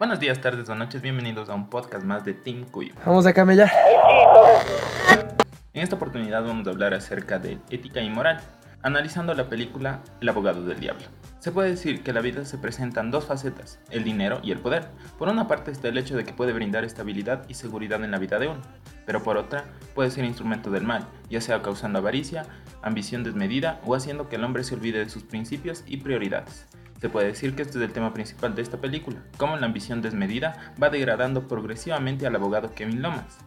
Buenos días, tardes o noches, bienvenidos a un podcast más de Team Cuyo. Vamos a camellar. En esta oportunidad vamos a hablar acerca de ética y moral, analizando la película El abogado del diablo. Se puede decir que la vida se presentan dos facetas, el dinero y el poder. Por una parte está el hecho de que puede brindar estabilidad y seguridad en la vida de uno, pero por otra puede ser instrumento del mal, ya sea causando avaricia, ambición desmedida o haciendo que el hombre se olvide de sus principios y prioridades. Se puede decir que este es el tema principal de esta película, cómo la ambición desmedida va degradando progresivamente al abogado Kevin Lomas.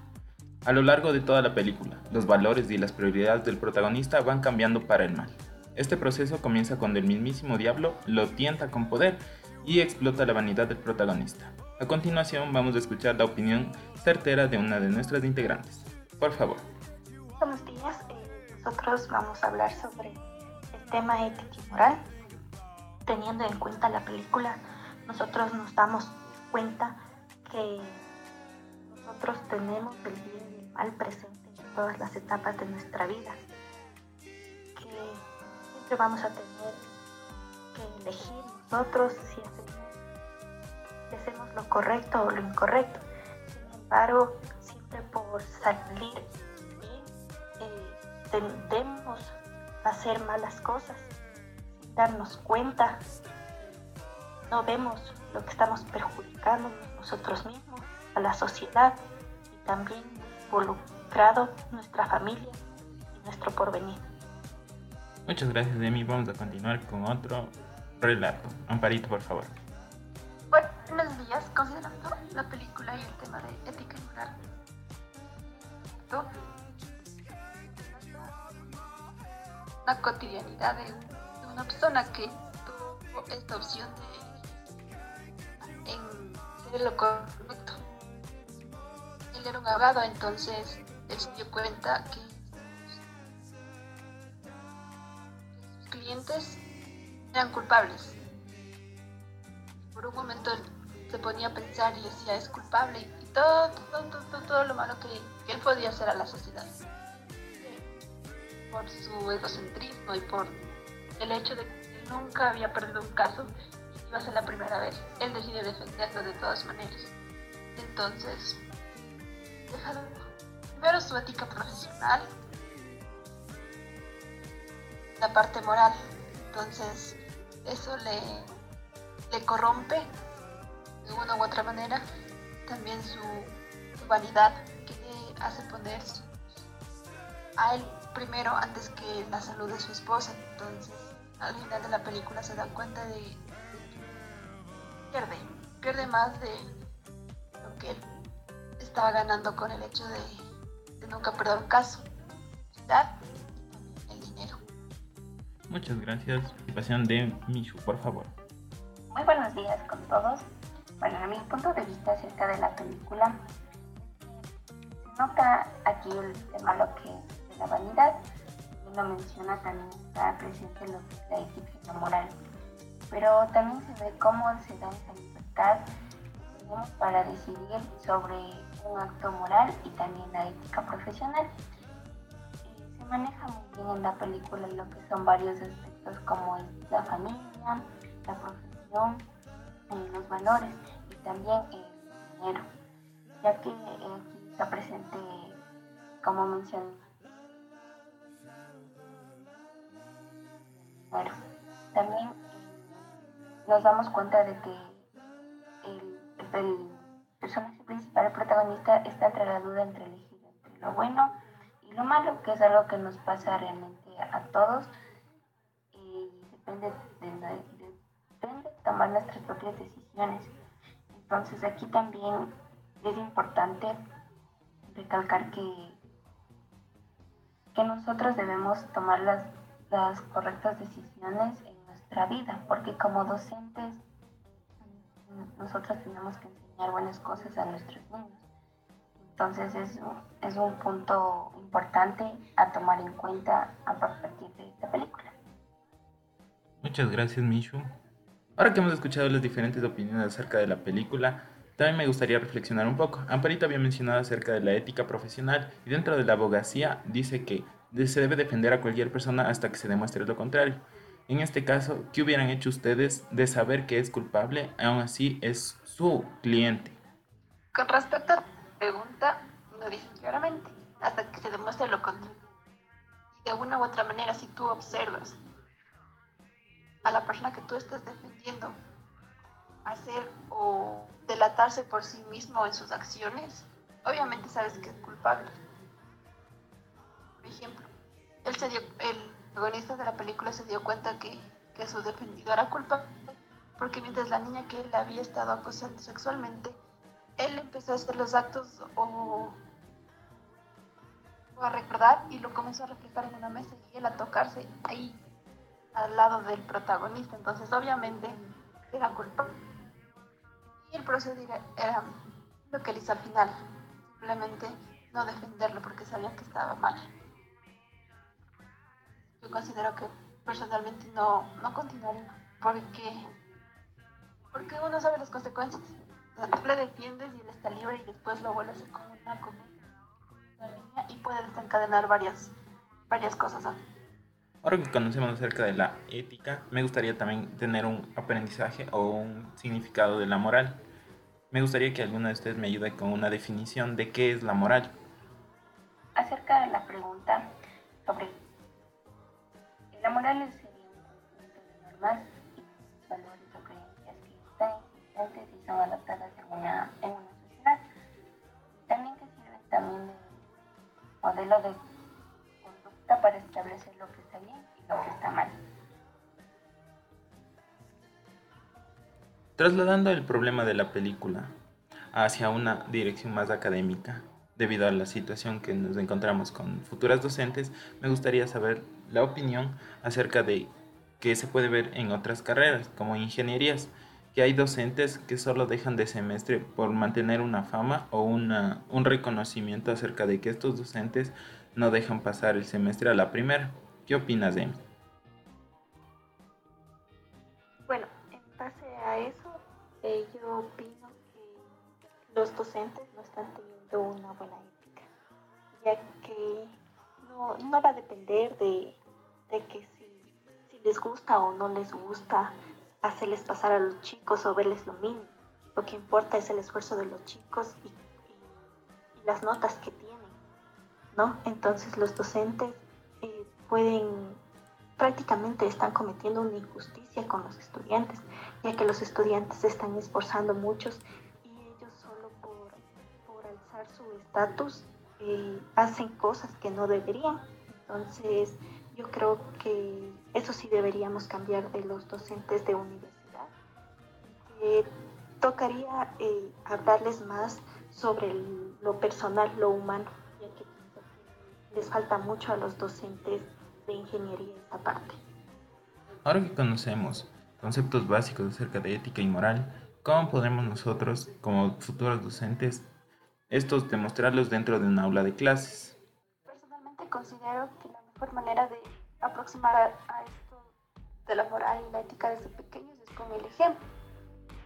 A lo largo de toda la película, los valores y las prioridades del protagonista van cambiando para el mal. Este proceso comienza cuando el mismísimo diablo lo tienta con poder y explota la vanidad del protagonista. A continuación vamos a escuchar la opinión certera de una de nuestras integrantes. Por favor. Buenos días, eh, nosotros vamos a hablar sobre el tema ético y moral teniendo en cuenta la película, nosotros nos damos cuenta que nosotros tenemos el bien y el mal presente en todas las etapas de nuestra vida, que siempre vamos a tener que elegir nosotros si hacemos, lo correcto o lo incorrecto. Sin embargo, siempre por salir bien, eh, tendemos a hacer malas cosas darnos cuenta, no vemos lo que estamos perjudicando nosotros mismos, a la sociedad y también involucrado nuestra familia y nuestro porvenir. Muchas gracias, Demi. Vamos a continuar con otro relato. Amparito, por favor. Buenos días, considerando la película y el tema de ética y moral. La cotidianidad de un una persona que tuvo esta opción de en hacer lo correcto. Él era un abogado, entonces él se dio cuenta que sus clientes eran culpables. Por un momento se ponía a pensar y decía es culpable y todo, todo, todo, lo malo que, que él podía hacer a la sociedad. Por su egocentrismo y por el hecho de que nunca había perdido un caso iba a ser la primera vez. Él decide defenderlo de todas maneras. Entonces, deja primero su ética profesional, la parte moral. Entonces, eso le, le corrompe de una u otra manera. También su, su vanidad que le hace poner a él primero antes que la salud de su esposa. Entonces, al final de la película se da cuenta de, que pierde, pierde más de lo que él estaba ganando con el hecho de, nunca perder un caso. El dinero. Muchas gracias. Participación de Michu, por favor. Muy buenos días con todos. Bueno, a mi punto de vista acerca de la película, se nota aquí el tema lo que es la vanidad lo menciona, también está presente lo que es la ética y la moral. Pero también se ve cómo se da esa libertad para decidir sobre un acto moral y también la ética profesional. Eh, se maneja muy bien en la película lo que son varios aspectos como la familia, la profesión, eh, los valores y también el dinero, ya que eh, aquí está presente, como mencioné, También nos damos cuenta de que el, personaje principal, el protagonista, está entre la duda entre elegir entre lo bueno y lo malo, que es algo que nos pasa realmente a, todos y depende de, tomar nuestras propias decisiones. Entonces aquí también es importante recalcar que, que nosotros debemos tomar las las correctas decisiones en nuestra vida, porque como docentes nosotros tenemos que enseñar buenas cosas a nuestros niños. Entonces es, es un punto importante a tomar en cuenta a partir de esta película. Muchas gracias, Mishu. Ahora que hemos escuchado las diferentes opiniones acerca de la película, también me gustaría reflexionar un poco. Amparito había mencionado acerca de la ética profesional y dentro de la abogacía dice que se debe defender a cualquier persona hasta que se demuestre lo contrario. En este caso, ¿qué hubieran hecho ustedes de saber que es culpable? Aún así es su cliente. Con respecto a la pregunta, no dicen claramente, hasta que se demuestre lo contrario. De una u otra manera, si tú observas a la persona que tú estás defendiendo hacer o delatarse por sí mismo en sus acciones, obviamente sabes que es culpable. Ejemplo, él se dio, el protagonista de la película se dio cuenta que, su defendido era culpable porque mientras la niña que él había estado acosando sexualmente, él empezó a hacer los actos o, a recordar y lo comenzó a reflejar en una mesa y él a tocarse ahí al lado del protagonista. Entonces, obviamente, era culpa. Y el proceder era lo que él hizo al final. Simplemente no defenderlo porque sabía que estaba mal. Yo considero que personalmente no, no continuaría porque, porque uno sabe las consecuencias. tú le defiendes y él está libre y después lo vuelves a como una y puede desencadenar varias, varias cosas. Ahora que conocemos acerca de la ética, me gustaría también tener un aprendizaje o un significado de la moral. Me gustaría que alguno de ustedes me ayude con una definición de qué es la moral. Acerca de la pregunta sobre la moral es sería un conjunto de normas y valores o creencias que están existentes y son adaptadas en una, en una sociedad. También que sirven también de modelo de conducta para establecer lo que está bien y lo que está mal. Trasladando el problema de la película hacia una dirección más académica, debido a la situación que nos encontramos con futuras docentes, me gustaría saber la opinión acerca de qué se puede ver en otras carreras, como ingenierías, que hay docentes que solo dejan de semestre por mantener una fama o una, un reconocimiento acerca de que estos docentes no dejan pasar el semestre a la primera. ¿Qué opinas, Emi? Bueno, en base a eso, eh, yo opino que los docentes no están teniendo buena ética, ya que no, va a depender de, de que si, les gusta o no les gusta hacerles pasar a los chicos o verles lo mínimo. Lo que importa es el esfuerzo de los chicos y, las notas que tienen, ¿no? Entonces los docentes eh, pueden, prácticamente están cometiendo una injusticia con los estudiantes, ya que los estudiantes están esforzando muchos su estatus hacen cosas que no deberían. Entonces yo creo que eso sí deberíamos cambiar de los docentes de universidad. Eh, tocaría eh, hablarles más sobre el- lo personal, lo humano, ya que les falta mucho a los docentes de ingeniería esa parte. Ahora que conocemos conceptos básicos acerca de ética y moral, ¿cómo podemos nosotros, como futuros docentes, estos demostrarlos dentro de un aula de clases? Personalmente considero que la mejor manera de aproximar a, a esto de la moral y la ética desde pequeños es con el ejemplo,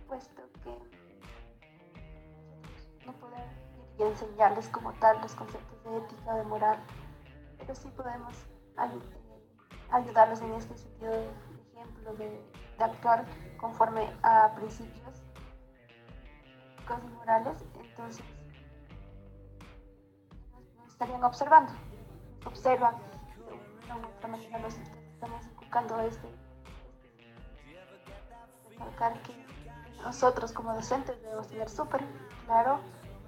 puesto que no podemos enseñarles como tal los conceptos de ética, de moral, pero sí podemos ayu- ayudarlos en este sentido de ejemplo, de, de actuar conforme a principios éticos y morales, entonces estarían observando. Observan manera los estamos inculcando este recalcar que nosotros como docentes debemos tener súper claro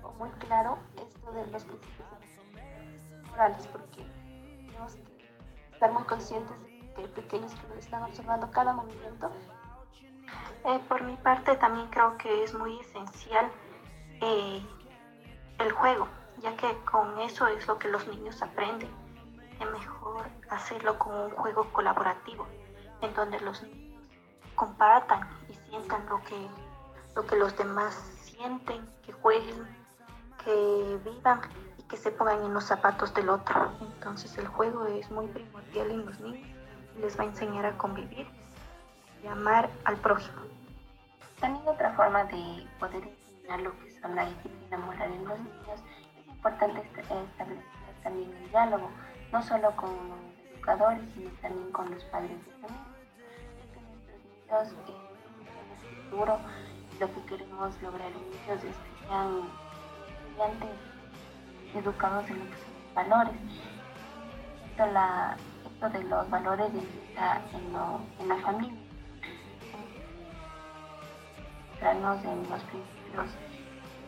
o muy claro esto de los principios morales porque tenemos que estar muy conscientes de que pequeños que están observando cada movimiento Eh, por mi parte también creo que es muy esencial eh, el juego, ya que con eso es lo que los niños aprenden. Es mejor hacerlo con un juego colaborativo, en donde los niños compartan y sientan lo que, lo que los demás sienten, que jueguen, que vivan y que se pongan en los zapatos del otro. Entonces el juego es muy primordial en los niños y les va a enseñar a convivir y amar al prójimo. También otra forma de poder enseñar lo que son la la moral en los niños importante est- establecer también el diálogo, no solo con los educadores, sino también con los padres de familia. Nuestros niños eh, en el futuro lo que queremos lograr en ellos es que sean estudiantes educados en lo que son los valores. Esto, la, esto de los valores está en, lo, en la familia. Centrarnos en los principios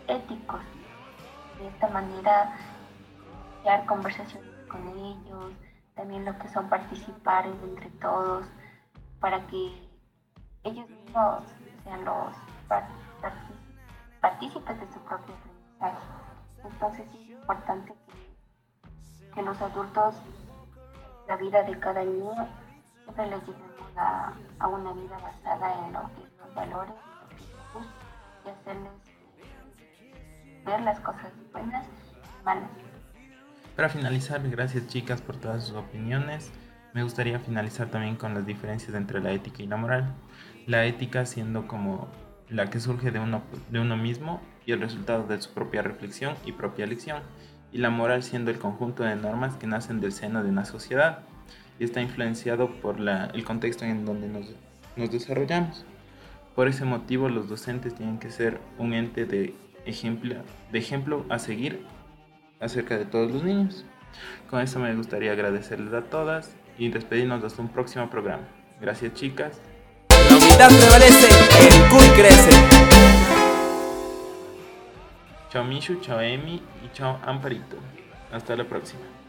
éticos. De esta manera, crear conversaciones con ellos, también lo que son participar entre todos, para que ellos mismos sean los partícipes de su propio aprendizaje. Entonces es importante que, los adultos, la vida de cada niño, siempre les llevemos a, a, una vida basada en lo que los valores y hacerles ver las cosas buenas y malas. Para finalizar, gracias chicas por todas sus opiniones. Me gustaría finalizar también con las diferencias entre la ética y la moral. La ética siendo como la que surge de uno, de uno mismo y el resultado de su propia reflexión y propia elección, y la moral siendo el conjunto de normas que nacen del seno de una sociedad y está influenciado por la, el contexto en donde nos, nos desarrollamos. Por ese motivo los docentes tienen que ser un ente de ejemplo, de ejemplo a seguir acerca de todos los niños. Con esto me gustaría agradecerles a todas y despedirnos hasta un próximo programa. Gracias chicas. La humildad prevalece, el CUI crece. Chao Mishu, chao Emi y chao Amparito. Hasta la próxima.